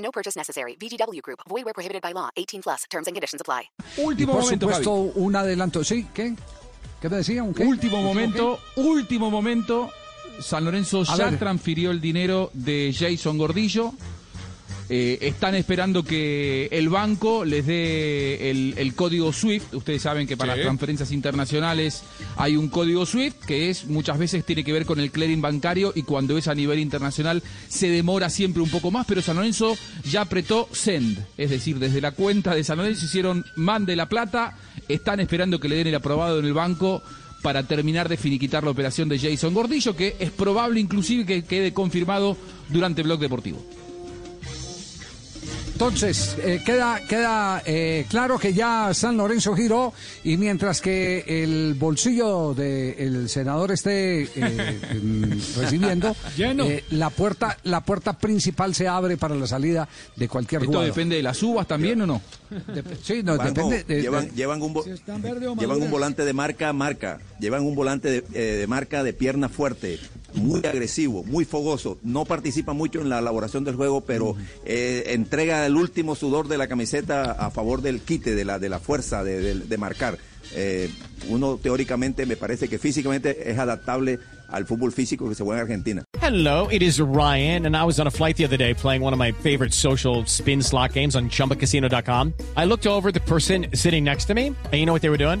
No purchase necessary. VGW Group. Void where prohibited by law. 18 plus. Terms and conditions apply. Y Último por momento, supuesto, Javi. un adelanto. ¿Sí? ¿Qué? ¿Qué me decía? ¿Un qué? Último momento, último momento. San Lorenzo A ya ver. transfirió el dinero de Jason Gordillo. Eh, están esperando que el banco les dé el, el código SWIFT. Ustedes saben que para Sí. las transferencias internacionales hay un código SWIFT que es muchas veces tiene que ver con el clearing bancario y cuando es a nivel internacional se demora siempre un poco más, pero San Lorenzo ya apretó send, es decir, desde la cuenta de San Lorenzo hicieron mande la plata, están esperando que le den el aprobado en el banco para terminar de finiquitar la operación de Jason Gordillo, que es probable inclusive que quede confirmado durante el blog deportivo. Entonces, eh, queda, queda eh, claro que ya San Lorenzo giró y mientras que el bolsillo del senador esté eh, mm, recibiendo, Lleno. eh, la, puerta, la puerta principal se abre para la salida de cualquier ¿Esto jugador. depende de las uvas también o no? Dep- sí, no, depende. de- llevan, de- llevan, un, Si llevan un volante de marca a marca, llevan un volante de, eh, de marca de pierna fuerte, muy agresivo, muy fogoso, no participa mucho en la elaboración del juego, pero eh, entrega el último sudor de la camiseta a favor del quite, de la, de la fuerza de, de- de marcar. Eh, uno teóricamente me parece que físicamente es adaptable al fútbol físico que se juega en Argentina. Hello, it is Ryan, and I was on a flight the other day playing one of my favorite social spin slot games on chumbacasino.com. I looked over at the person sitting next to me, and you know what they were doing?